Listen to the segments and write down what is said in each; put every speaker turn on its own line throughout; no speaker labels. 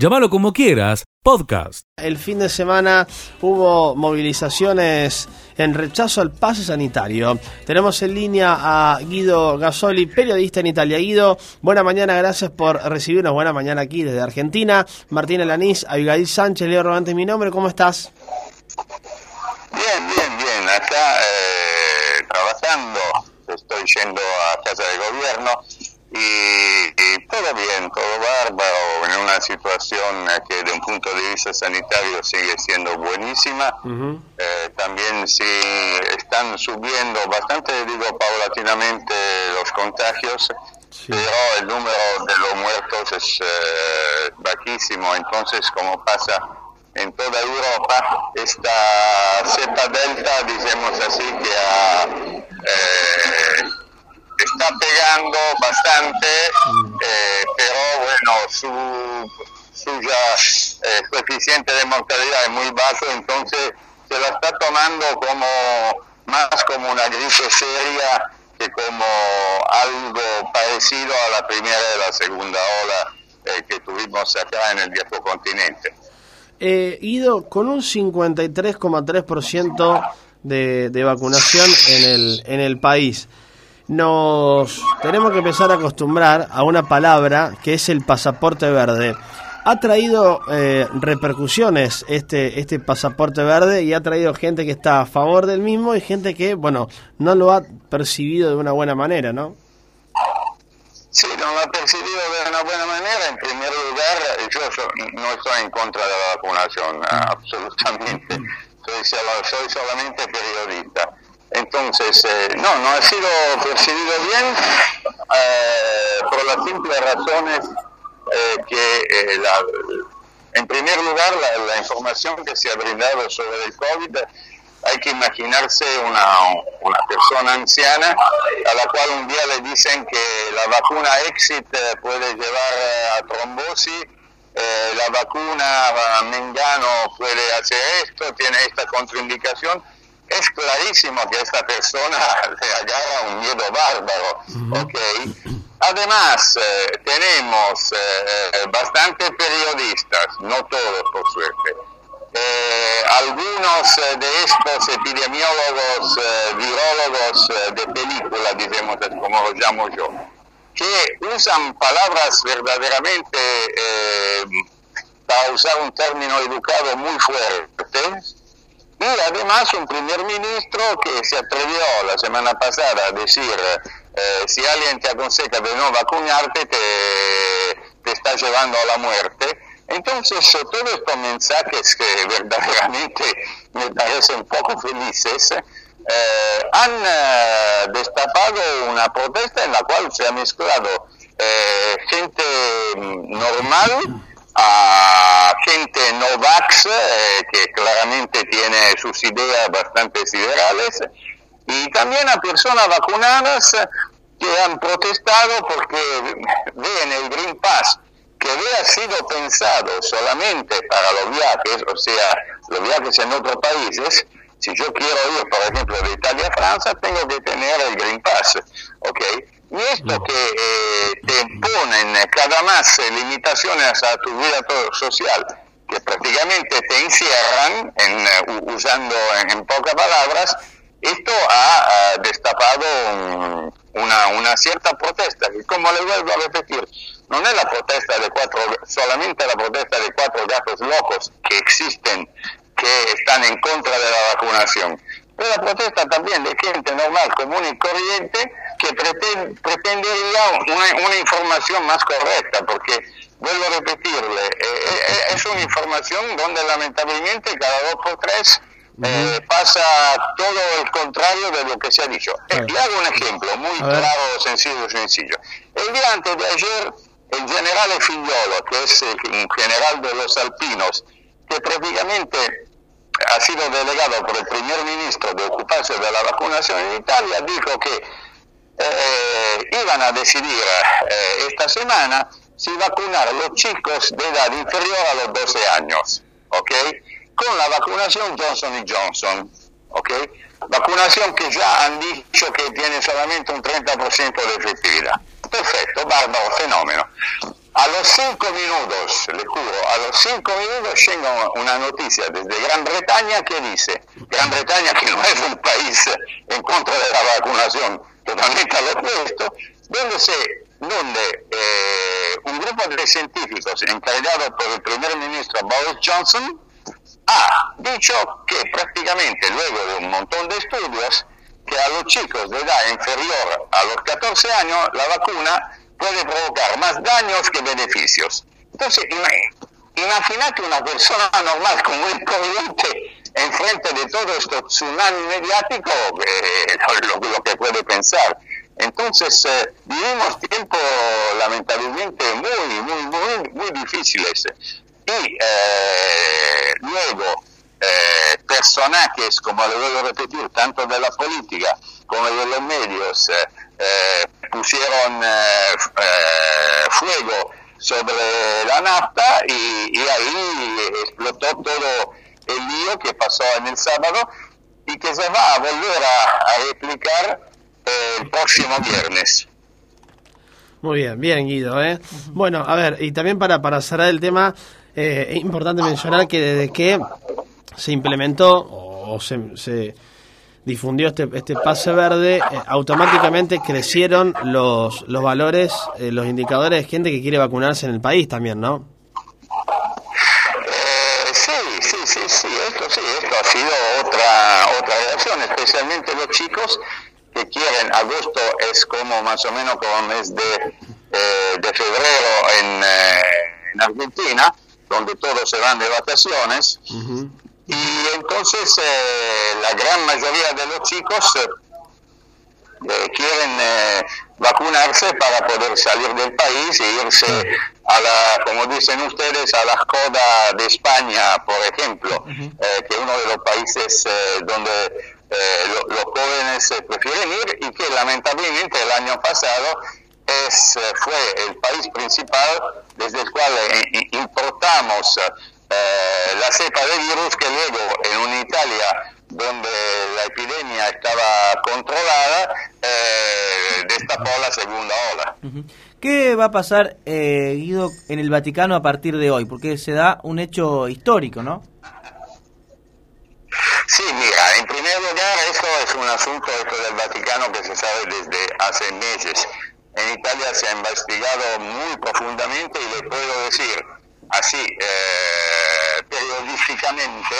Llámalo como quieras, podcast.
El fin de semana hubo movilizaciones en rechazo al pase sanitario. Tenemos en línea a Guido Gasoli, periodista en Italia. Guido, buena mañana, gracias por recibirnos. Buena mañana aquí desde Argentina. Martín Alanís, Abigail Sánchez, Leo Robante, mi nombre. ¿Cómo estás?
Bien, bien, bien. Acá eh, trabajando. Estoy yendo a casa de gobierno y, todo bien, todo bárbaro, en una situación que de un punto de vista sanitario sigue siendo buenísima. Eh, también sí están subiendo bastante, digo, paulatinamente los contagios, pero el número de los muertos es eh, bajísimo, entonces como pasa en toda Europa, esta cepa delta, digamos así, que ha... Eh, está pegando bastante, eh, pero bueno, su suya eh, coeficiente de mortalidad es muy bajo, entonces se la está tomando como más como una gripe seria que como algo parecido a la primera y la segunda ola eh, que tuvimos acá en el viejo continente.
Eh, Ido, con un 53,3% de, de vacunación en el, en el país, nos tenemos que empezar a acostumbrar a una palabra que es el pasaporte verde. Ha traído eh, repercusiones este, este pasaporte verde y ha traído gente que está a favor del mismo y gente que, bueno, no lo ha percibido de una buena manera, ¿no?
Sí, no lo ha percibido de una buena manera. En primer lugar, yo, no estoy en contra de la vacunación, absolutamente. Soy, soy solamente periodista. Entonces, eh, no, no ha sido percibido bien eh, por las simples razones eh, que, la, en primer lugar, la, información que se ha brindado sobre el COVID, hay que imaginarse una, una persona anciana a la cual un día le dicen que la vacuna Exit puede llevar a trombosis, la vacuna Mengano puede hacer esto, tiene esta contraindicación es clarísimo que esta persona le agarra un miedo bárbaro. Además, eh, tenemos eh, bastantes periodistas, no todos por suerte. Eh, algunos de estos epidemiólogos, virólogos de película, digamos como lo llamo yo, que usan palabras verdaderamente, para usar un término educado, muy fuertes, y además un primer ministro que se atrevió la semana pasada a decir, eh, si alguien te aconseja de no vacunarte, te, te está llevando a la muerte. Entonces, todos estos mensajes que verdaderamente me parecen poco felices, eh, han eh, destapado una protesta en la cual se ha mezclado gente normal a gente no vax, eh, que claramente tiene sus ideas bastante liberales, y también a personas vacunadas que han protestado porque ven el Green Pass, que había sido pensado solamente para los viajes, o sea, los viajes en otros países, si yo quiero ir, por ejemplo, de Italia a Francia, tengo que tener el Green Pass, ¿ok? Y esto que eh, te imponen cada más limitaciones a tu vida social, que prácticamente te encierran, en, eh, usando en, pocas palabras, esto ha, destapado una, una, cierta protesta. Y como le vuelvo a repetir, no es la protesta de cuatro, solamente la protesta de cuatro gatos locos que existen, que están en contra de la vacunación, pero la protesta también de gente normal, común y corriente, que pretende, pretendería una, una, información más correcta, porque, vuelvo a repetirle, eh, eh, eh, es una información donde lamentablemente cada dos por tres pasa todo el contrario de lo que se ha dicho. le hago un ejemplo muy claro, sencillo, sencillo. El día antes de ayer, el general Figliolo, que es el general de los alpinos, que prácticamente ha sido delegado por el primer ministro de ocuparse de la vacunación en Italia, dijo que eh, iban a decidir eh, esta semana si vacunar a los chicos de edad inferior a los 12 años, ¿ok? Con la vacunación Johnson Johnson, ¿ok? Vacunación que ya han dicho que tiene solamente un 30% de efectividad. Perfecto, bárbaro, fenómeno. A los cinco minutos, le juro, a los cinco minutos llega una noticia desde Gran Bretaña que dice, Gran Bretaña que no es un país en contra de la vacunación, totalmente al opuesto, donde, se, donde eh, un grupo de científicos encargado por el primer ministro Boris Johnson ha dicho que prácticamente luego de un montón de estudios, que a los chicos de edad inferior a los 14 años la vacuna puede provocar más daños que beneficios. Entonces, imagínate una persona normal como un corriente enfrente de todo esto tsunami mediático, eh, lo, que puede pensar. Entonces, eh, vivimos tiempos lamentablemente muy, muy, muy, muy difíciles. Y eh, luego, personajes, como le voy a repetir, tanto de la política como de los medios, eh, pusieron eh, eh, fuego sobre la nafta y, ahí explotó todo el lío que pasó en el sábado y que se va a volver a, replicar el próximo viernes.
Muy bien, bien Guido. ¿eh? Bueno, a ver, y también para, para cerrar el tema, es importante mencionar que desde que se implementó o se difundió este, este pase verde, eh, automáticamente crecieron los, los valores, eh, los indicadores de gente que quiere vacunarse en el país también, ¿no?
Eh, sí, sí, sí, sí, esto sí, esto ha sido otra, otra reacción, especialmente los chicos que quieren, agosto es como más o menos como mes de, de febrero en, en, Argentina, donde todos se van de vacaciones, y entonces eh, la gran mayoría de los chicos eh, eh, quieren vacunarse para poder salir del país e irse a la, como dicen ustedes, a la Coda de España, por ejemplo, que es uno de los países donde los jóvenes prefieren ir y que lamentablemente el año pasado es, fue el país principal desde el cual importamos eh, la cepa de virus que luego en una Italia donde la epidemia estaba controlada, eh, destapó la segunda ola.
¿Qué va a pasar, eh, Guido, en el Vaticano a partir de hoy? Porque se da un hecho histórico, ¿no?
Sí, mira, en primer lugar, eso es un asunto esto del Vaticano que se sabe desde hace meses. En Italia se ha investigado muy profundamente y le puedo decir, así eh, periodísticamente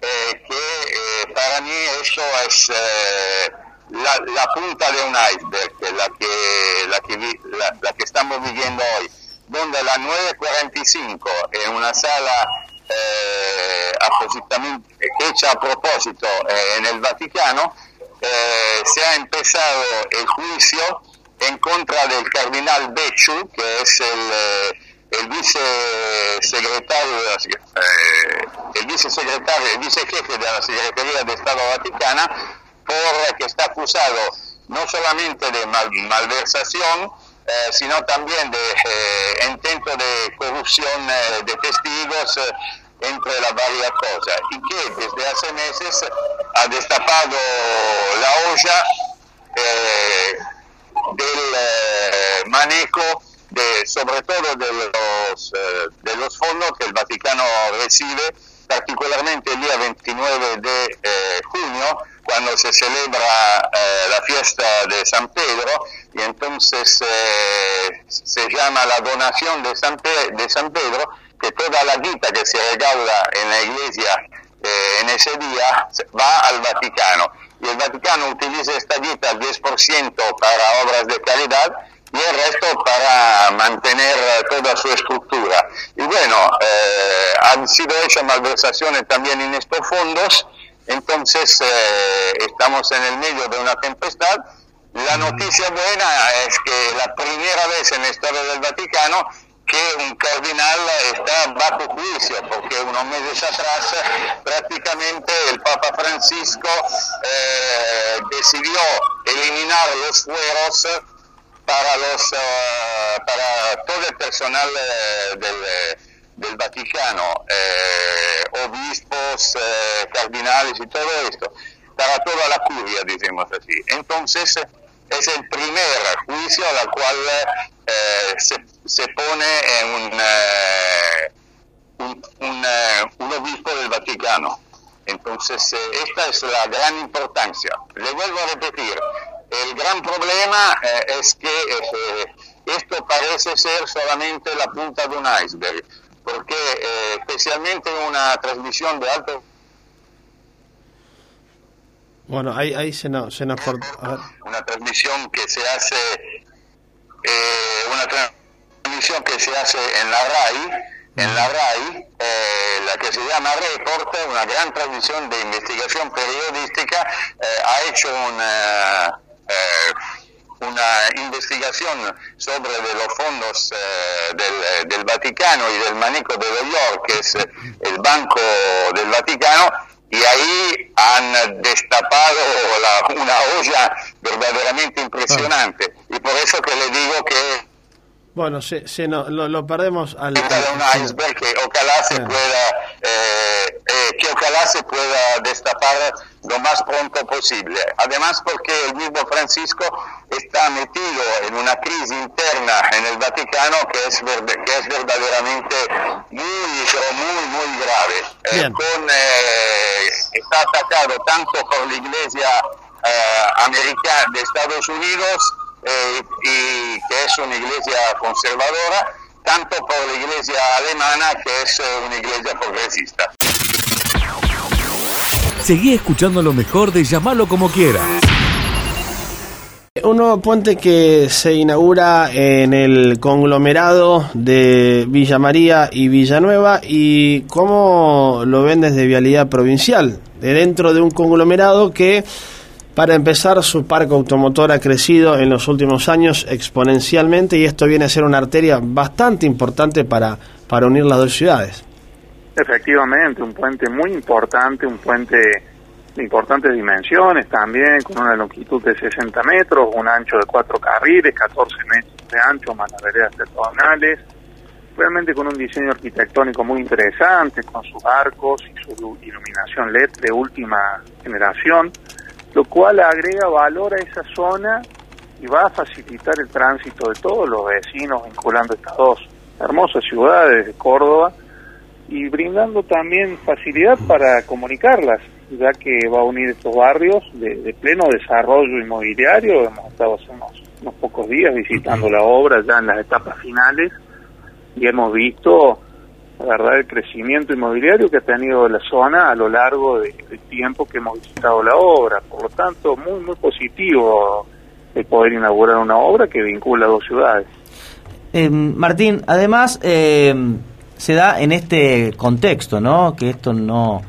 eh, que eh, para mí eso es la, punta de un iceberg, la que, la que, la, que estamos viviendo hoy, donde a las 9.45 en una sala hecha a propósito en el Vaticano, se ha empezado el juicio en contra del cardenal Becciu, que es el el vicesecretario, eh, el vicesecretario, el vicejefe de la Secretaría de Estado Vaticana, por que está acusado no solamente de malversación, eh, sino también de eh, intento de corrupción de testigos, entre las varias cosas, y que desde hace meses ha destapado la olla del manejo sobre todo de los, eh, de fondos que el Vaticano recibe, particularmente el día 29 de eh, junio, cuando se celebra eh, la fiesta de San Pedro, y entonces se llama la donación de San, de San Pedro, que toda la guita que se regala en la iglesia en ese día va al Vaticano. Y el Vaticano utiliza esta guita al 10% para obras de caridad y el resto para mantener toda su estructura. Y bueno, eh, han sido hechas malversaciones también en estos fondos, entonces eh, estamos en el medio de una tempestad. La noticia buena es que la primera vez en la historia del Vaticano que un cardinal está bajo juicio, porque unos meses atrás prácticamente el Papa Francisco eh, decidió eliminar los fueros para los eh, para todo el personal eh, del, eh, del, Vaticano, obispos, cardinales y todo esto, para toda la curia, decimos así. Entonces, es el primer juicio a la cual se, se, pone un, un, un, obispo del Vaticano. Entonces, esta es la gran importancia. Le vuelvo a repetir, el gran problema es que esto parece ser solamente la punta de un iceberg, porque especialmente en una transmisión de alto
bueno, ahí, ahí se, nos, se nos cortó.
Una transmisión que se hace, eh, una transmisión que se hace en la RAI, en la RAI, eh, la que se llama Reporte, una gran transmisión de investigación periodística, eh, ha hecho una, una investigación sobre de los fondos del, del Vaticano y del Manico de York, que es el Banco del Vaticano, y ahí han destapado una olla verdaderamente impresionante. Y por eso que le digo que...
Bueno, se, se no, lo, perdemos al...
un iceberg que ojalá se pueda... Eh, eh, que ojalá se pueda destapar lo más pronto posible. Además porque el mismo Francisco está metido en una crisis interna en el Vaticano que es, que es verdaderamente muy, muy, muy grave. Eh, con, eh, está atacado tanto por la Iglesia eh, americana de Estados Unidos y que es una iglesia conservadora, tanto por la iglesia alemana que es una iglesia progresista.
Seguí escuchando lo mejor de llamarlo como quiera.
Un nuevo puente que se inaugura en el conglomerado de Villa María y Villanueva y cómo lo ven desde Vialidad Provincial, de dentro de un conglomerado que para empezar su parque automotor ha crecido en los últimos años exponencialmente y esto viene a ser una arteria bastante importante para, para unir las dos ciudades.
Efectivamente, un puente muy importante, un puente de importantes dimensiones también, con una longitud de 60 metros, un ancho de 4 carriles, 14 metros de ancho, más las realmente con un diseño arquitectónico muy interesante, con sus arcos y su iluminación LED de última generación, lo cual agrega valor a esa zona y va a facilitar el tránsito de todos los vecinos vinculando estas dos hermosas ciudades de Córdoba y brindando también facilidad para comunicarlas, ya que va a unir estos barrios de, pleno desarrollo inmobiliario. Hemos estado hace unos, pocos días visitando la obra ya en las etapas finales y hemos visto, la verdad, el crecimiento inmobiliario que ha tenido la zona a lo largo del tiempo que hemos visitado la obra. Por lo tanto, muy, muy positivo el poder inaugurar una obra que vincula dos ciudades.
Eh, Martín, además... Eh se da en este contexto, ¿no? Que esto no,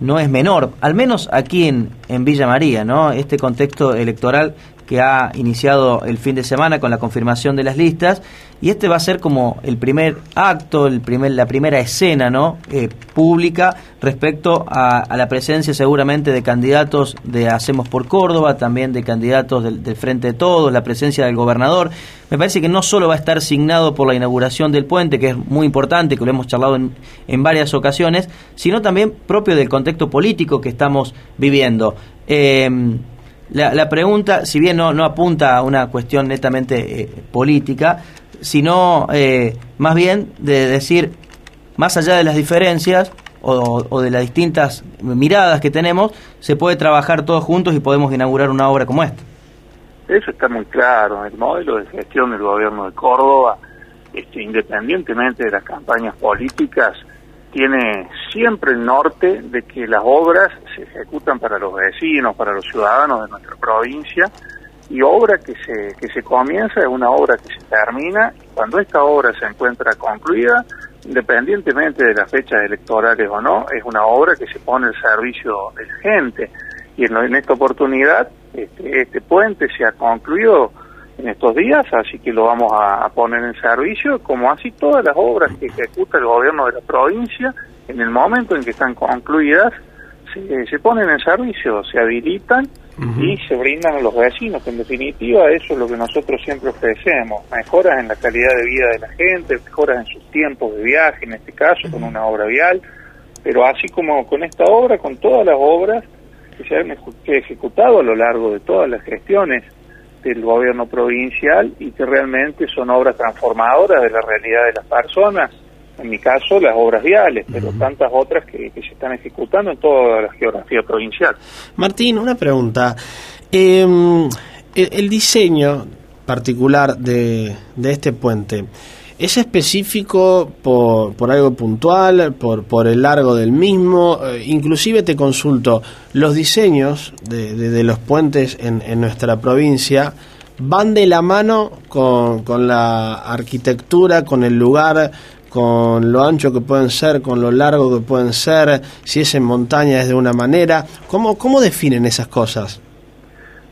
no es menor, al menos aquí en, en Villa María, ¿no? Este contexto electoral que ha iniciado el fin de semana con la confirmación de las listas y este va a ser como el primer acto, el primer, la primera escena ¿no? Eh, pública respecto a, la presencia seguramente de candidatos de Hacemos por Córdoba, también de candidatos del, Frente de Todos, la presencia del gobernador. Me parece que no solo va a estar signado por la inauguración del puente, que es muy importante, que lo hemos charlado en, en varias ocasiones, sino también propio del contexto político que estamos viviendo. Eh, la, pregunta, si bien no, no apunta a una cuestión netamente eh, política, sino eh, más bien de decir, más allá de las diferencias o, de las distintas miradas que tenemos, se puede trabajar todos juntos y podemos inaugurar una obra como esta.
Eso está muy claro, el modelo de gestión del gobierno de Córdoba, este, independientemente de las campañas políticas, tiene siempre el norte de que las obras se ejecutan para los vecinos, para los ciudadanos de nuestra provincia, y obra que se, que se comienza es una obra que se termina, y cuando esta obra se encuentra concluida, independientemente de las fechas electorales o no, es una obra que se pone al servicio de la gente. Y en, esta oportunidad, este, este puente se ha concluido en estos días, así que lo vamos a, poner en servicio, como así todas las obras que ejecuta el gobierno de la provincia, en el momento en que están concluidas, se, ponen en servicio, se habilitan y se brindan a los vecinos, que en definitiva eso es lo que nosotros siempre ofrecemos, mejoras en la calidad de vida de la gente, mejoras en sus tiempos de viaje, en este caso con una obra vial, pero así como con esta obra, con todas las obras que se han ejecutado a lo largo de todas las gestiones el gobierno provincial y que realmente son obras transformadoras de la realidad de las personas. En mi caso, las obras viales, pero tantas otras que, que se están ejecutando en toda la geografía provincial.
Martín, una pregunta. Eh, el, el diseño particular de, de este puente, ¿Es específico por, por algo puntual, por, por el largo del mismo? Eh, inclusive te consulto, los diseños de, de, de los puentes en, en, nuestra provincia van de la mano con, con, la arquitectura, con el lugar, con lo ancho que pueden ser, con lo largo que pueden ser, si es en montaña es de una manera. ¿Cómo, cómo definen esas cosas?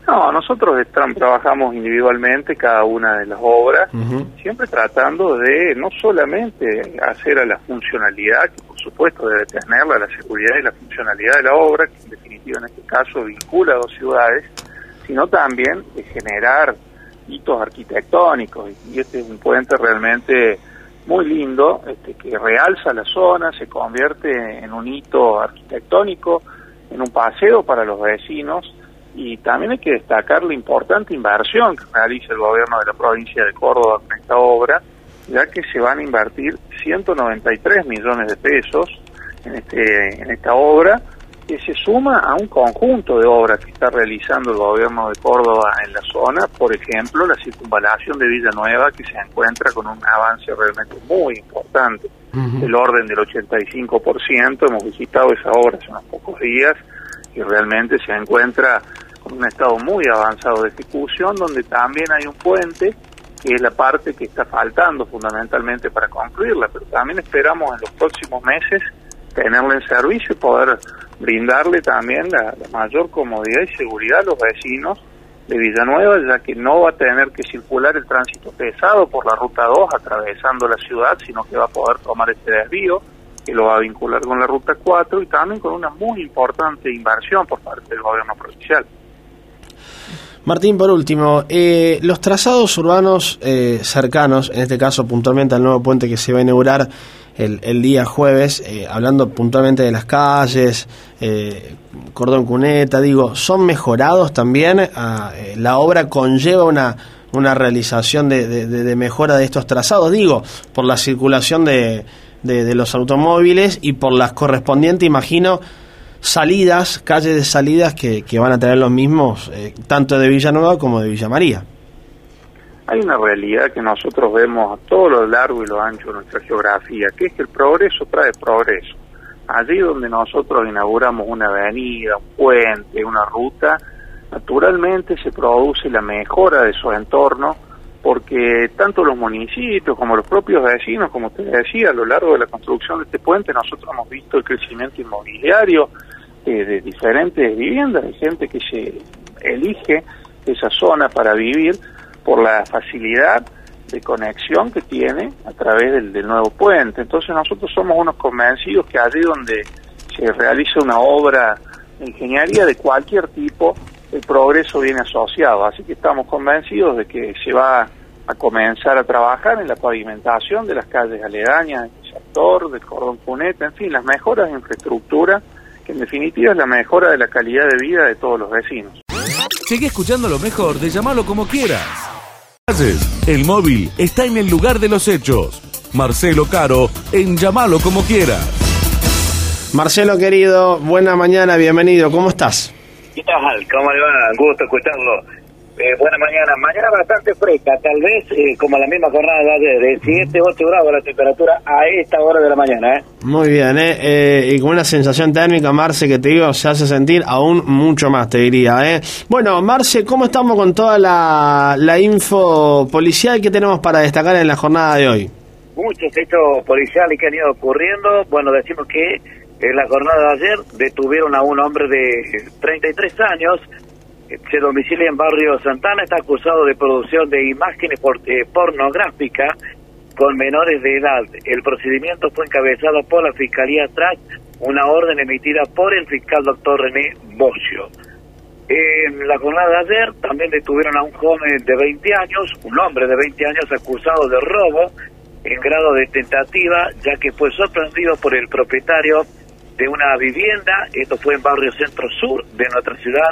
No, nosotros trabajamos individualmente cada una de las obras, uh -huh. siempre tratando de no solamente hacer a la funcionalidad, que por supuesto debe tenerla, la seguridad y la funcionalidad de la obra, que en definitiva en este caso vincula a dos ciudades, sino también de generar hitos arquitectónicos. Y este es un puente realmente muy lindo, este, que realza la zona, se convierte en un hito arquitectónico, en un paseo para los vecinos y también hay que destacar la importante inversión que realiza el gobierno de la provincia de Córdoba con esta obra, ya que se van a invertir 193 millones de pesos en, este, en esta obra, que se suma a un conjunto de obras que está realizando el gobierno de Córdoba en la zona, por ejemplo, la circunvalación de Villanueva, que se encuentra con un avance realmente muy importante, uh -huh. del orden del 85%, hemos visitado esa obra hace unos pocos días, y realmente se encuentra un estado muy avanzado de ejecución, donde también hay un puente, que es la parte que está faltando fundamentalmente para concluirla, pero también esperamos en los próximos meses tenerla en servicio y poder brindarle también la, mayor comodidad y seguridad a los vecinos de Villanueva, ya que no va a tener que circular el tránsito pesado por la ruta 2 atravesando la ciudad, sino que va a poder tomar este desvío que lo va a vincular con la ruta 4 y también con una muy importante inversión por parte del gobierno provincial.
Martín, por último, eh, los trazados urbanos eh, cercanos, en este caso puntualmente al nuevo puente que se va a inaugurar el, el día jueves, eh, hablando puntualmente de las calles, eh, cordón cuneta, digo, ¿son mejorados también? Ah, eh, ¿La obra conlleva una, una realización de, de, de, mejora de estos trazados? Digo, por la circulación de, de los automóviles y por las correspondientes, imagino, salidas, calles de salidas que, que van a tener los mismos, eh, tanto de Villanueva como de Villa María.
Hay una realidad que nosotros vemos a todo lo largo y lo ancho de nuestra geografía, que es que el progreso trae progreso. Allí donde nosotros inauguramos una avenida, un puente, una ruta, naturalmente se produce la mejora de su entorno, porque tanto los municipios como los propios vecinos, como usted decía, a lo largo de la construcción de este puente, nosotros hemos visto el crecimiento inmobiliario eh, de diferentes viviendas, de gente que se elige esa zona para vivir por la facilidad de conexión que tiene a través del, del, nuevo puente. Entonces nosotros somos unos convencidos que allí donde se realiza una obra de ingeniería de cualquier tipo, el progreso viene asociado. Así que estamos convencidos de que se va a comenzar a trabajar en la pavimentación de las calles aledañas del sector, del cordón cuneta, en fin, las mejoras de infraestructura que en definitiva es la mejora de la calidad de vida de todos los vecinos.
Sigue escuchando lo mejor de llamarlo como quieras. El móvil está en el lugar de los hechos. Marcelo Caro en llamarlo como quieras.
Marcelo querido, buena mañana, bienvenido, ¿cómo estás?
¿Qué tal? ¿Cómo le va? Gusto escucharlo. Eh, buena mañana, mañana bastante fresca, tal vez eh, como la misma jornada de ayer, de 7, 8 grados la temperatura a esta hora de la mañana. ¿eh?
Muy bien, ¿eh? eh y con una sensación térmica, Marce, que te digo, se hace sentir aún mucho más, te diría. ¿eh? Bueno, Marce, ¿cómo estamos con toda la, la info policial que tenemos para destacar en la jornada de hoy?
Muchos hechos policiales que han ido ocurriendo. Bueno, decimos que en la jornada de ayer detuvieron a un hombre de 33 años se domicilia en barrio Santana, está acusado de producción de imágenes por, eh, pornográficas con menores de edad. El procedimiento fue encabezado por la Fiscalía tras una orden emitida por el fiscal doctor René Bocio. En la jornada de ayer también detuvieron a un joven de 20 años, un hombre de 20 años acusado de robo en grado de tentativa, ya que fue sorprendido por el propietario de una vivienda, esto fue en barrio centro sur de nuestra ciudad,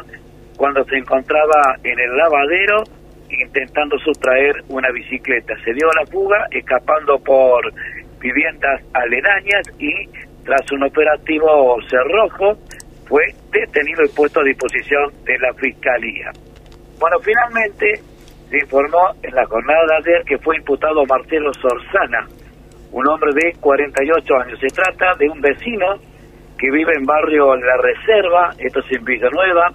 cuando se encontraba en el lavadero intentando sustraer una bicicleta. Se dio la fuga escapando por viviendas aledañas y tras un operativo cerrojo fue detenido y puesto a disposición de la Fiscalía. Bueno, finalmente se informó en la jornada de ayer que fue imputado Marcelo Sorzana, un hombre de 48 años. Se trata de un vecino que vive en barrio La Reserva, esto es en Villanueva,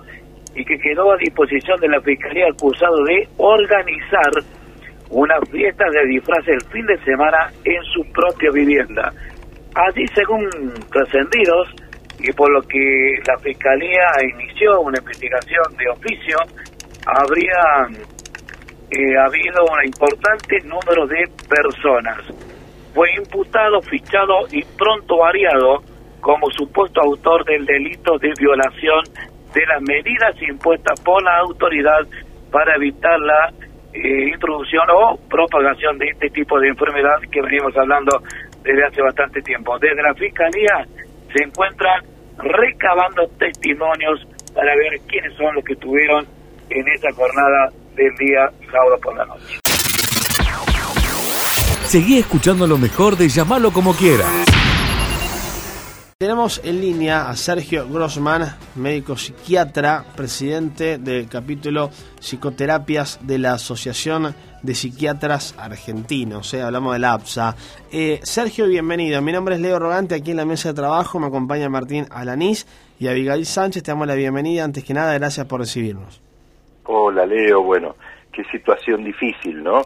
y que quedó a disposición de la Fiscalía acusado de organizar una fiesta de disfraz el fin de semana en su propia vivienda. Allí, según trascendidos, y por lo que la Fiscalía inició una investigación de oficio, habría eh, habido un importante número de personas. Fue imputado, fichado y pronto variado como supuesto autor del delito de violación de las medidas impuestas por la autoridad para evitar la eh, introducción o propagación de este tipo de enfermedad que venimos hablando desde hace bastante tiempo. Desde la Fiscalía se encuentran recabando testimonios para ver quiénes son los que estuvieron en esa jornada del día sábado por la noche.
Seguí escuchando lo mejor de llamarlo como quieras.
Tenemos en línea a Sergio Grossman, médico psiquiatra, presidente del capítulo Psicoterapias de la Asociación de Psiquiatras Argentinos. ¿eh? Hablamos de la APSA. Eh, Sergio, bienvenido. Mi nombre es Leo Rogante, aquí en la mesa de trabajo me acompaña Martín Alanís y Abigail Sánchez. Te damos la bienvenida. Antes que nada, gracias por recibirnos.
Hola, Leo. Bueno, qué situación difícil, ¿no?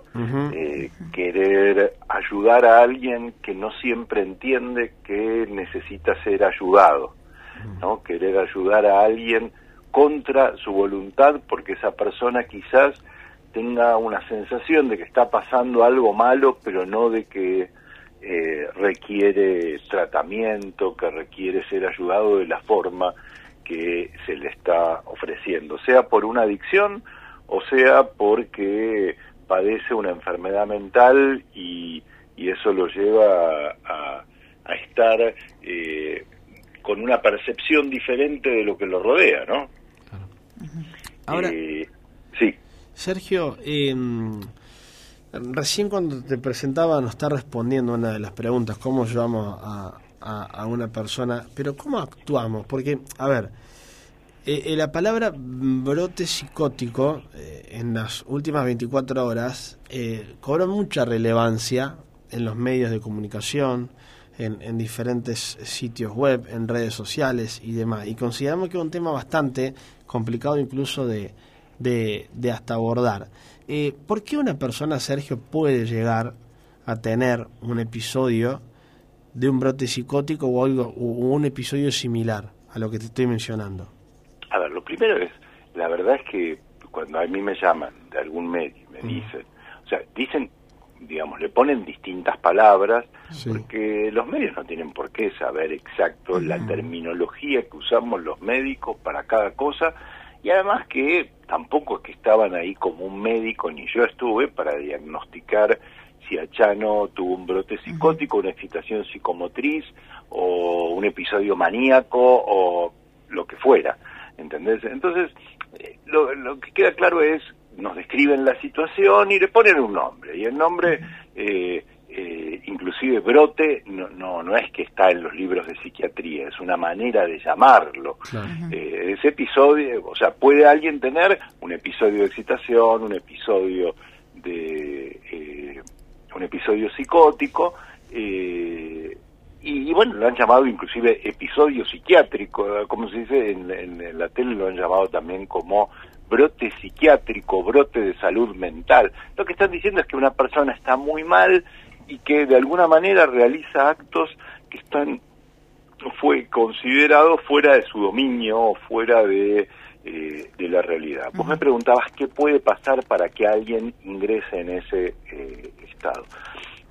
eh, querer ayudar a alguien que no siempre entiende que necesita ser ayudado, ¿no? Querer ayudar a alguien contra su voluntad porque esa persona quizás tenga una sensación de que está pasando algo malo, pero no de que eh, requiere tratamiento, que requiere ser ayudado de la forma que se le está ofreciendo, sea por una adicción, o sea porque padece una enfermedad mental y, y eso lo lleva a, a estar eh, con una percepción diferente de lo que lo rodea, ¿no?
Ahora,
Eh, sí,
Sergio, eh, recién cuando te presentaba nos está respondiendo una de las preguntas, cómo llevamos a, a- a una persona, pero cómo actuamos, porque, a ver, eh, eh, la palabra brote psicótico eh, en las últimas 24 horas eh, cobró mucha relevancia en los medios de comunicación, en, en diferentes sitios web, en redes sociales y demás. Y consideramos que es un tema bastante complicado incluso de, de, de hasta abordar. Eh, ¿Por qué una persona, Sergio, puede llegar a tener un episodio de un brote psicótico o algo o un episodio similar a lo que te estoy mencionando?
A ver, lo primero es, la verdad es que cuando a mí me llaman de algún medio, me dicen, o sea, dicen, digamos, le ponen distintas palabras,
Sí.
porque los medios no tienen por qué saber exacto la terminología que usamos los médicos para cada cosa, y además que tampoco es que estaban ahí como un médico, ni yo estuve, para diagnosticar si Achano tuvo un brote psicótico, una excitación psicomotriz, o un episodio maníaco, o lo que fuera. ¿Entendés? Entonces, eh, lo, lo que queda claro es, nos describen la situación y le ponen un nombre, y el nombre, eh, eh, inclusive brote, no, no, no es que está en los libros de psiquiatría, es una manera de llamarlo. Eh, ese episodio, o sea, puede alguien tener un episodio de excitación, un episodio de... eh, un episodio psicótico, eh, y, y bueno, lo han llamado inclusive episodio psiquiátrico, como se dice en, en- en la tele, lo han llamado también como brote psiquiátrico, brote de salud mental. Lo que están diciendo es que una persona está muy mal y que de alguna manera realiza actos que están fue considerado fuera de su dominio fuera de, eh, de la realidad. Vos me preguntabas qué puede pasar para que alguien ingrese en ese eh, estado.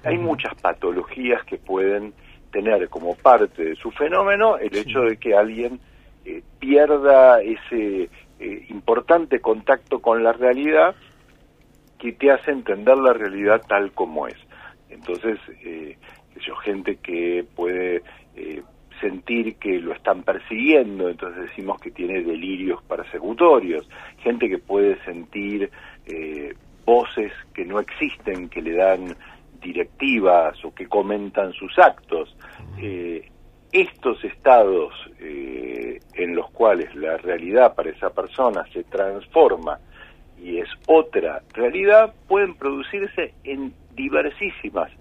Hay muchas patologías que pueden tener como parte de su fenómeno el hecho de que alguien eh, pierda ese eh, importante contacto con la realidad que te hace entender la realidad tal como es. Entonces, eh, yo, gente que puede eh, sentir que lo están persiguiendo, entonces decimos que tiene delirios persecutorios, gente que puede sentir eh, voces que no existen, que le dan directivas o que comentan sus actos. Eh, estos estados eh, en los cuales la realidad para esa persona se transforma y es otra realidad, pueden producirse en diversísimas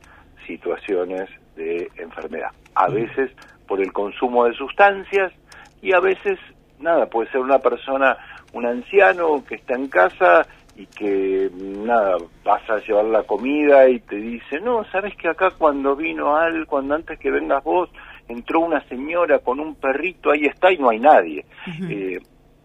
situaciones de enfermedad. A veces por el consumo de sustancias y a veces, nada, puede ser una persona, un anciano que está en casa y que, nada, vas a llevar la comida y te dice, no, sabes que acá cuando vino Al, cuando antes que vengas vos, entró una señora con un perrito, ahí está y no hay nadie. Eh,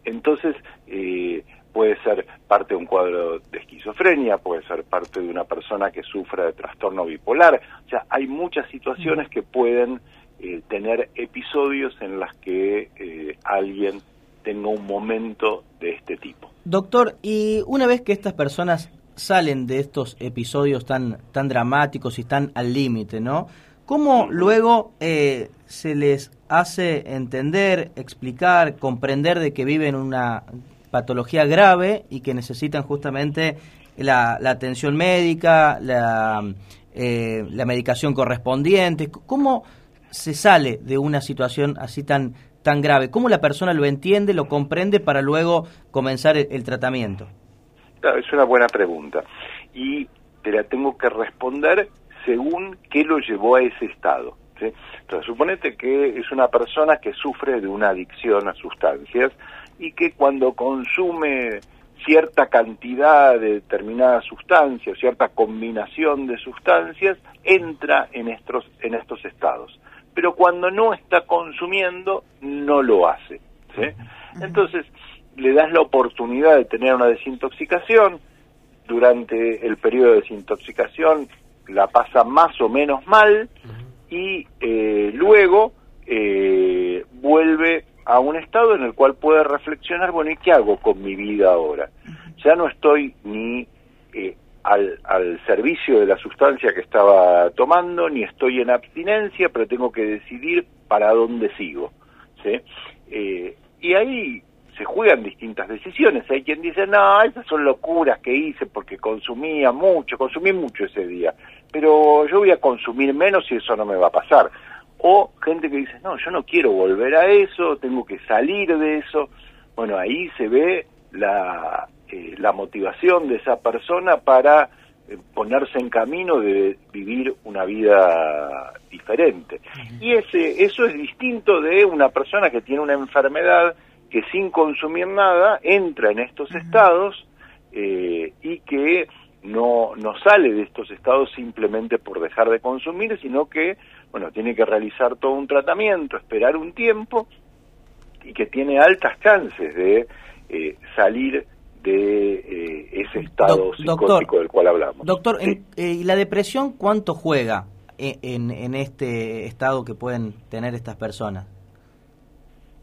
entonces, eh, puede ser parte de un cuadro de esquizofrenia, puede ser parte de una persona que sufra de trastorno bipolar. O sea, hay muchas situaciones que pueden eh, tener episodios en las que eh, alguien tenga un momento de este tipo.
Doctor, y una vez que estas personas salen de estos episodios tan, tan dramáticos y están al límite, ¿no? ¿Cómo luego eh, se les hace entender, explicar, comprender de que viven una patología grave y que necesitan justamente la, atención médica, la, la medicación correspondiente? ¿Cómo se sale de una situación así tan tan grave? ¿Cómo la persona lo entiende, lo comprende para luego comenzar el, tratamiento?
es una buena pregunta y te la tengo que responder según qué lo llevó a ese estado. Entonces, suponete que es una persona que sufre de una adicción a sustancias y que cuando consume cierta cantidad de determinadas sustancias, cierta combinación de sustancias, entra en estos, en estos estados pero cuando no está consumiendo no lo hace. Entonces le das la oportunidad de tener una desintoxicación, durante el periodo de desintoxicación la pasa más o menos mal y eh, luego eh, vuelve a un estado en el cual puede reflexionar, bueno, ¿y qué hago con mi vida ahora? Ya no estoy ni al, al servicio de la sustancia que estaba tomando, ni estoy en abstinencia, pero tengo que decidir para dónde sigo. ¿sí? Eh, y ahí se juegan distintas decisiones. Hay quien dice, no, esas son locuras que hice porque consumía mucho, consumí mucho ese día, pero yo voy a consumir menos y eso no me va a pasar. O gente que dice, no, yo no quiero volver a eso, tengo que salir de eso. Bueno, ahí se ve la, eh, la motivación de esa persona para eh, ponerse en camino de vivir una vida diferente. Y ese, eso es distinto de una persona que tiene una enfermedad que sin consumir nada entra en estos estados eh, y que no, no sale de estos estados simplemente por dejar de consumir, sino que, bueno, tiene que realizar todo un tratamiento, esperar un tiempo y que tiene altas chances de salir de eh, ese estado psicótico del cual hablamos.
Doctor, eh, ¿y la depresión cuánto juega en, en este estado que pueden tener estas personas?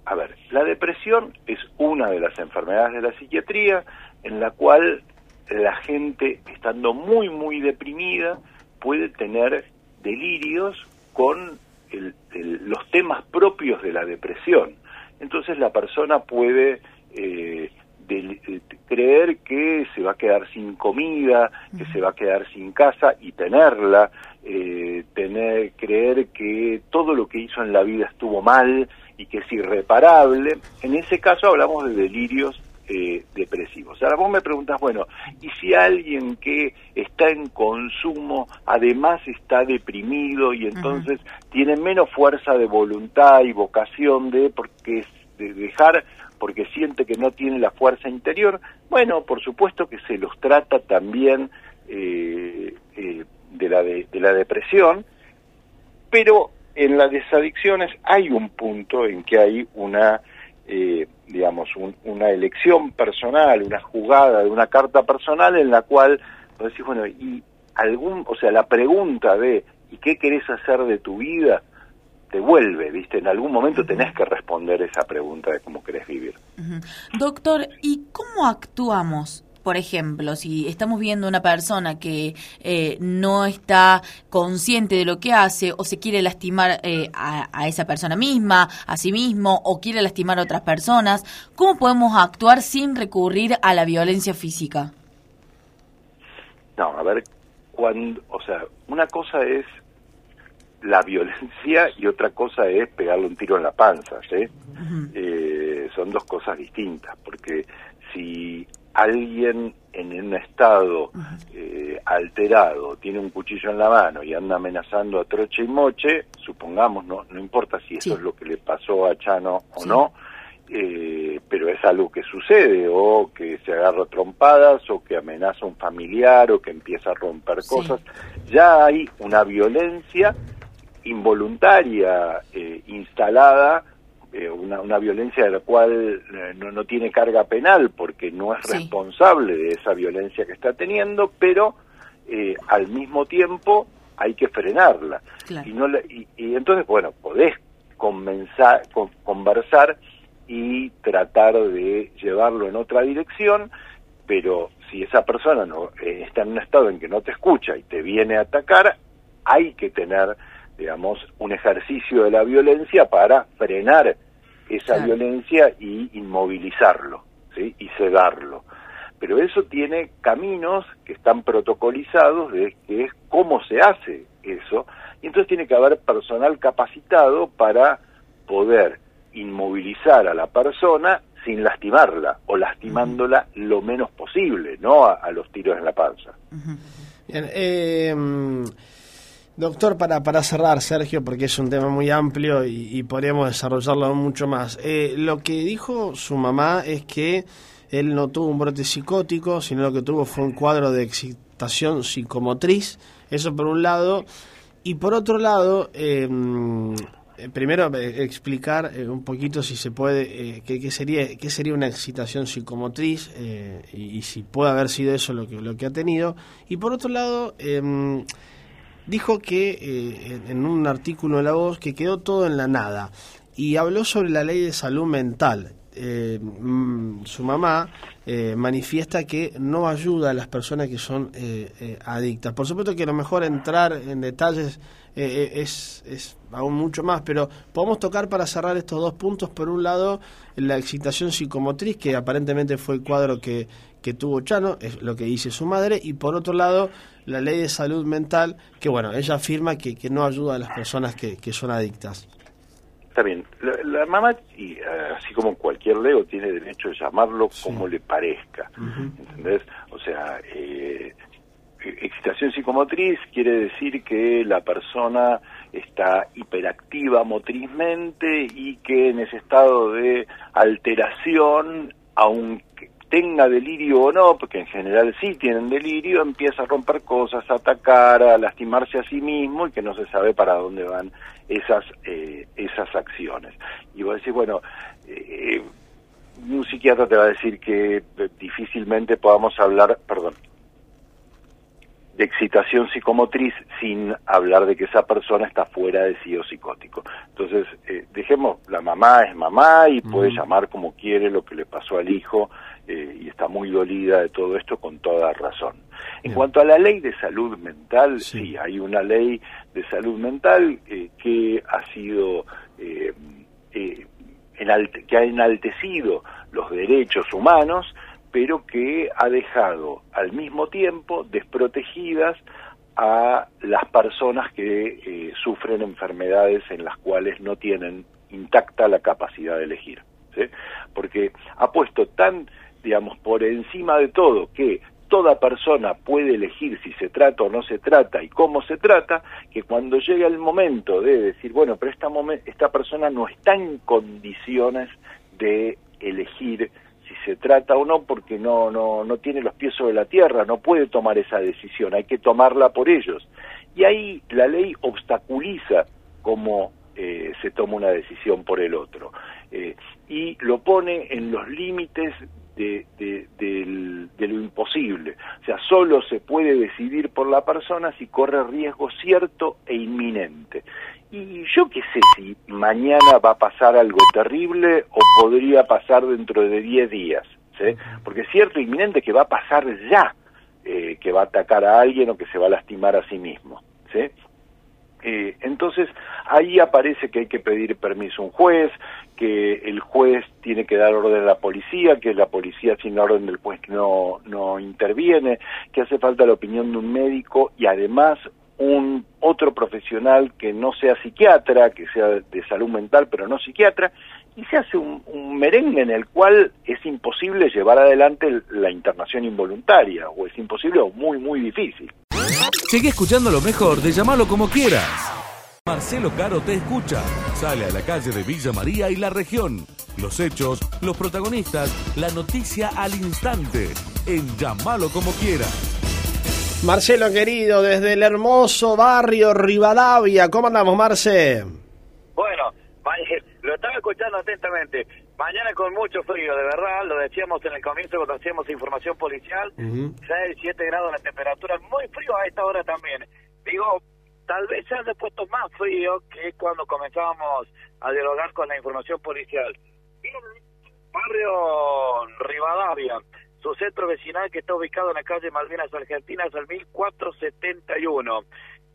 A ver, la depresión es una de las enfermedades de la psiquiatría en la cual la gente, estando muy, muy deprimida, puede tener delirios con los temas propios de la depresión. Entonces la persona puede eh, de, creer que se va a quedar sin comida, que se va a quedar sin casa y tenerla, eh, tener, creer que todo lo que hizo en la vida estuvo mal y que es irreparable. En ese caso hablamos de delirios eh, depresivos. Ahora vos me preguntas, bueno, ¿y si alguien que está en consumo además está deprimido y entonces tiene menos fuerza de voluntad y vocación de porque de dejar porque siente que no tiene la fuerza interior, bueno, por supuesto que se los trata también eh, eh, de, la de, la depresión, pero en las desadicciones hay un punto en que hay una, eh, digamos, una elección personal, una jugada de una carta personal en la cual vos decís, bueno, y algún, o sea, la pregunta de ¿y qué querés hacer de tu vida? Te vuelve, ¿viste? En algún momento tenés que responder esa pregunta de cómo querés vivir.
Doctor, ¿y cómo actuamos? Por ejemplo, si estamos viendo una persona que eh, no está consciente de lo que hace o se quiere lastimar eh, a, a, esa persona misma, a sí mismo o quiere lastimar a otras personas, ¿cómo podemos actuar sin recurrir a la violencia física?
No, a ver, cuando, o sea, una cosa es la violencia y otra cosa es pegarle un tiro en la panza, ¿sí? Eh, son dos cosas distintas, porque si alguien en un estado eh, alterado tiene un cuchillo en la mano y anda amenazando a troche y moche, supongamos, no, no importa si eso es lo que le pasó a Chano o no, eh, pero es algo que sucede, o que se agarra trompadas, o que amenaza a un familiar, o que empieza a romper cosas, ya hay una violencia involuntaria eh, instalada eh, una, una, violencia de la cual eh, no, no, tiene carga penal porque no es responsable de esa violencia que está teniendo, pero al mismo tiempo hay que frenarla. Y, no y, entonces, bueno, podés comenzar, con, conversar y tratar de llevarlo en otra dirección, pero si esa persona no está en un estado en que no te escucha y te viene a atacar, hay que tener digamos, un ejercicio de la violencia para frenar esa violencia y inmovilizarlo, ¿sí? Y sedarlo. Pero eso tiene caminos que están protocolizados de que es cómo se hace eso, y entonces tiene que haber personal capacitado para poder inmovilizar a la persona sin lastimarla o lastimándola lo menos posible, no a, los tiros en la panza.
Bien, eh, Doctor, para, para cerrar, Sergio, porque es un tema muy amplio y, podríamos desarrollarlo mucho más. Eh, lo que dijo su mamá es que él no tuvo un brote psicótico, sino lo que tuvo fue un cuadro de excitación psicomotriz. Eso por un lado. Y por otro lado, em, eh, primero eh, explicar un poquito si se puede, qué, sería, qué sería una excitación psicomotriz y, y, si puede haber sido eso lo que, lo que ha tenido. Y por otro lado, em, dijo que eh, en un artículo de La Voz que quedó todo en la nada y habló sobre la ley de salud mental. Eh, mm, su mamá eh, manifiesta que no ayuda a las personas que son adictas. Por supuesto que lo mejor entrar en detalles es, es aún mucho más, pero podemos tocar para cerrar estos dos puntos. Por un lado, la excitación psicomotriz, que aparentemente fue el cuadro que, que tuvo Chano, es lo que dice su madre, y por otro lado, la ley de salud mental, que bueno, ella afirma que, que no ayuda a las personas que, que son adictas.
Está bien, la, mamá, y, eh, así como cualquier leo, tiene derecho a llamarlo como le parezca, ¿entendés? O sea, eh, excitación psicomotriz quiere decir que la persona está hiperactiva motrizmente y que en ese estado de alteración, aunque tenga delirio o no, porque en general sí tienen delirio, empieza a romper cosas, a atacar, a lastimarse a sí mismo y que no se sabe para dónde van esas, eh, esas acciones. Y vos decís, bueno, eh, un psiquiatra te va a decir que difícilmente podamos hablar, perdón, de excitación psicomotriz sin hablar de que esa persona está fuera de sí o psicótico. Entonces, eh, dejemos, la mamá es mamá y puede llamar como quiere lo que le pasó al hijo eh, y está muy dolida de todo esto con toda razón. En cuanto a la ley de salud mental, sí, hay una ley de salud mental eh, que ha sido que ha enaltecido los derechos humanos pero que ha dejado al mismo tiempo desprotegidas a las personas que eh, sufren enfermedades en las cuales no tienen intacta la capacidad de elegir. Porque ha puesto tan, digamos, por encima de todo que toda persona puede elegir si se trata o no se trata y cómo se trata, que cuando llega el momento de decir, bueno, pero esta, esta persona no está en condiciones de elegir se trata o no porque no, no, no tiene los pies sobre la tierra, no puede tomar esa decisión, hay que tomarla por ellos. Y ahí la ley obstaculiza cómo eh, se toma una decisión por el otro eh, y lo pone en los límites de, de, lo imposible. O sea, solo se puede decidir por la persona si corre riesgo cierto e inminente. Y yo qué sé si mañana va a pasar algo terrible o podría pasar dentro de 10 días, ¿sí? Porque cierto inminente que va a pasar ya, eh, que va a atacar a alguien o que se va a lastimar a sí mismo. Eh, entonces, ahí aparece que hay que pedir permiso a un juez, que el juez tiene que dar orden a la policía, que la policía sin orden del juez no, no interviene, que hace falta la opinión de un médico y además un otro profesional que no sea psiquiatra, que sea de salud mental, pero no psiquiatra, y se hace un, un, merengue en el cual es imposible llevar adelante la internación involuntaria, o es imposible o muy, muy difícil.
Sigue escuchando lo mejor de llamarlo como quieras. Marcelo Caro te escucha. Sale a la calle de Villa María y la región. Los hechos, los protagonistas, la noticia al instante. En llamalo como quieras.
Marcelo querido, desde el hermoso barrio Rivadavia. ¿Cómo andamos, Marce?
Bueno, lo estaba escuchando atentamente. Mañana con mucho frío, de verdad, lo decíamos en el comienzo cuando hacíamos información policial, uh -huh. 6, 7 grados la temperatura, muy frío a esta hora también. Digo, tal vez se haya puesto más frío que cuando comenzábamos a dialogar con la información policial. Barrio Rivadavia, su centro vecinal que está ubicado en la calle Malvinas Argentinas al 1471.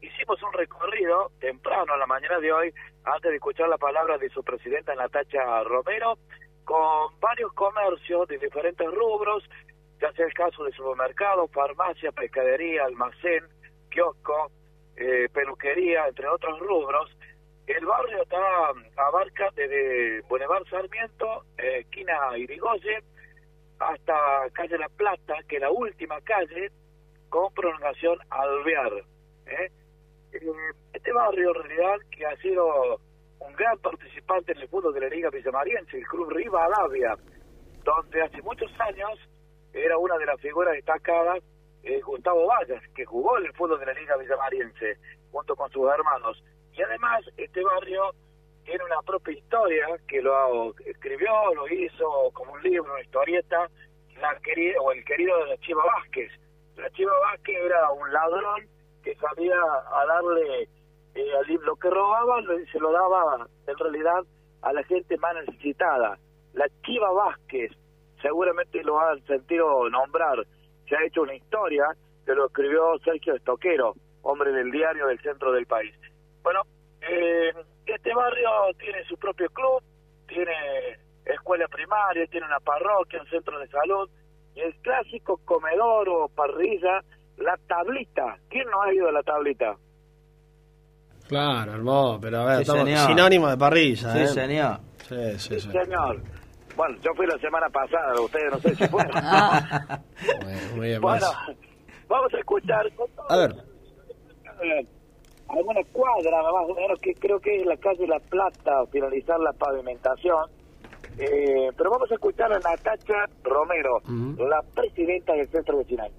Hicimos un recorrido temprano a la mañana de hoy, antes de escuchar la palabra de su presidenta Natacha Romero, con varios comercios de diferentes rubros, ya sea el caso de supermercado, farmacia, pescadería, almacén, kiosco, eh, peluquería, entre otros rubros. El barrio está abarca desde Boulevard Sarmiento, eh, esquina Irigoyen, hasta calle La Plata, que es la última calle con prolongación Alvear. ¿eh? Este barrio, en realidad, que ha sido un gran participante en el fútbol de la Liga Villamariense, el Club Rivadavia, donde hace muchos años era una de las figuras destacadas eh, Gustavo Vallas, que jugó en el fútbol de la Liga Villamariense, junto con sus hermanos. Y además, este barrio tiene una propia historia que lo escribió, lo hizo como un libro, una historieta, la querida, o el querido de la Chiva Vázquez. La Chiva Vázquez era un ladrón que sabía a darle eh, libro que robaba, lo, se lo daba en realidad a la gente más necesitada. La Chiva Vázquez, seguramente lo han sentido nombrar, se ha hecho una historia que lo escribió Sergio Estoquero, hombre del diario del centro del país. Bueno, eh, este barrio tiene su propio club, tiene escuela primaria, tiene una parroquia, un centro de salud, y el clásico comedor o parrilla, la tablita. ¿Quién no ha ido a la tablita?
Claro, hermoso, pero a ver,
Sí,
estamos
señor.
sinónimo de parrilla,
Sí,
¿eh?
señor.
Sí, sí, sí.
Señor. Bueno, yo fui la semana pasada, ustedes no sé si fueron.
Bueno, muy bien,
bueno,
Marce.
vamos a escuchar
A ver,
alguna cuadra más o menos que creo que es la calle La Plata, finalizar la pavimentación. Eh, pero vamos a escuchar a Natacha Romero, la presidenta del centro vecinal.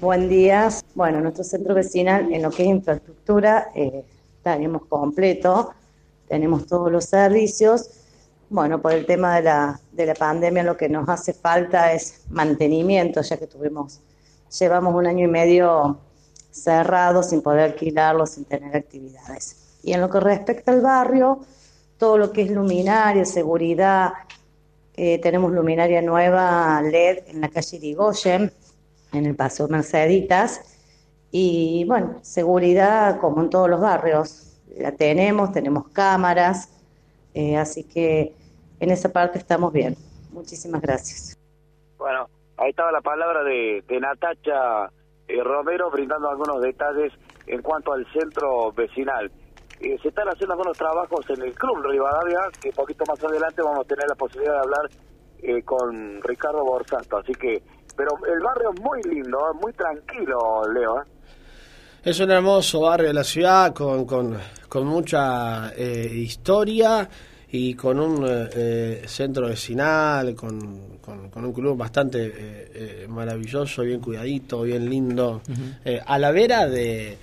Buen día. Bueno, nuestro centro vecinal en lo que es infraestructura eh, tenemos completo, tenemos todos los servicios. Bueno, por el tema de la, de la pandemia lo que nos hace falta es mantenimiento, ya que tuvimos, llevamos un año y medio cerrado sin poder alquilarlo, sin tener actividades. Y en lo que respecta al barrio, todo lo que es luminaria, seguridad, eh, tenemos luminaria nueva LED en la calle Irigoyen, en el Paso Merceditas. Y bueno, seguridad como en todos los barrios, la tenemos, tenemos cámaras, eh, así que en esa parte estamos bien. Muchísimas gracias.
Bueno, ahí estaba la palabra de, de Natacha eh, Romero brindando algunos detalles en cuanto al centro vecinal. Eh, se están haciendo algunos trabajos en el Club Rivadavia, que poquito más adelante vamos a tener la posibilidad de hablar eh, con Ricardo Borsato. Así que, pero el barrio es muy lindo, eh, muy tranquilo, Leo. ¿eh?
es un hermoso barrio de la ciudad con, con, con mucha eh, historia y con un eh, eh, centro vecinal, con, con, con un club bastante eh, eh, maravilloso, bien cuidadito, bien lindo, eh, a la vera de,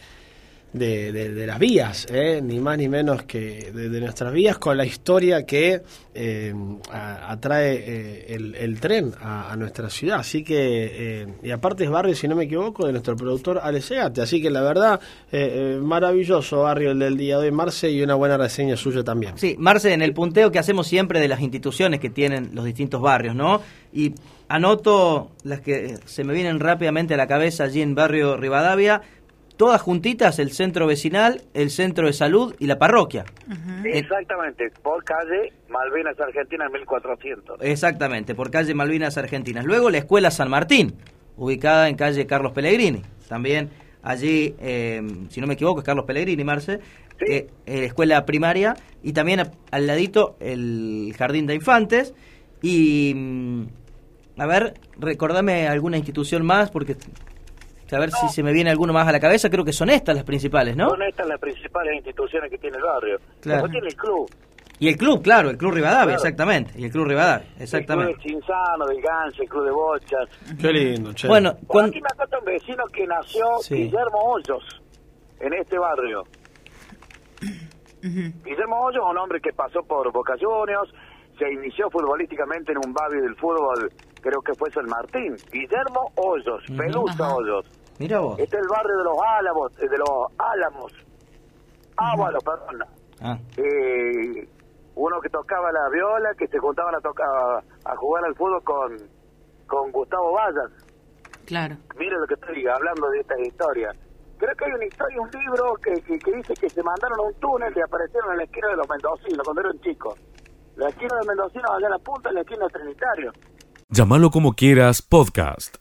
de, de- de las vías, ¿eh? ni más ni menos que de, nuestras vías, con la historia que eh, atrae eh, el, el tren a, nuestra ciudad. Así que, eh, y aparte es barrio, si no me equivoco, de nuestro productor Alex Egate. Así que la verdad, eh, maravilloso barrio el del día de hoy, Marce, y una buena reseña suya también.
Sí, Marce, en el punteo que hacemos siempre de las instituciones que tienen los distintos barrios, ¿no? Y anoto las que se me vienen rápidamente a la cabeza allí en barrio Rivadavia. Todas juntitas, el centro vecinal, el centro de salud y la parroquia.
Exactamente, por calle Malvinas Argentina 1400.
Exactamente, por calle Malvinas Argentinas. Luego la escuela San Martín, ubicada en calle Carlos Pellegrini. También allí, eh, si no me equivoco, es Carlos Pellegrini, Marce, eh, eh, escuela primaria. Y también al ladito el jardín de infantes. Y, mm, a ver, recordame alguna institución más, porque a ver si se me viene alguno más a la cabeza. Creo que son estas las principales, ¿no?
Son estas las principales instituciones que tiene el barrio.
Claro.
Después tiene el club.
Y el club, claro, el club Rivadavia,
Claro.
exactamente. Y el club Rivadavia,
El
exactamente.
club de Cinzano, del el club de Bochas.
Qué lindo, che.
Bueno,
Por
cuando...
aquí me cuenta un vecino que nació
Sí.
Guillermo Hoyos en este barrio. Guillermo Hoyos, un hombre que pasó por Boca Juniors, se inició futbolísticamente en un barrio del fútbol, creo que fue San Martín. Guillermo Hoyos. Pelusa
Ajá.
Hoyos.
Mira vos.
Este es el barrio de los Álamos, eh, de los Álamos. Ábalos, perdón.
Ah,
Eh, uno que tocaba la viola, que se juntaban a tocar a jugar al fútbol con, con Gustavo Vallas.
Claro.
Mire lo que estoy hablando de esta historia. Creo que hay una historia, un libro que, que, que dice que se mandaron a un túnel y aparecieron en la esquina de los mendocinos cuando eran chicos. La esquina de los mendocinos allá en la punta y la esquina de Trinitario.
Llámalo como quieras podcast.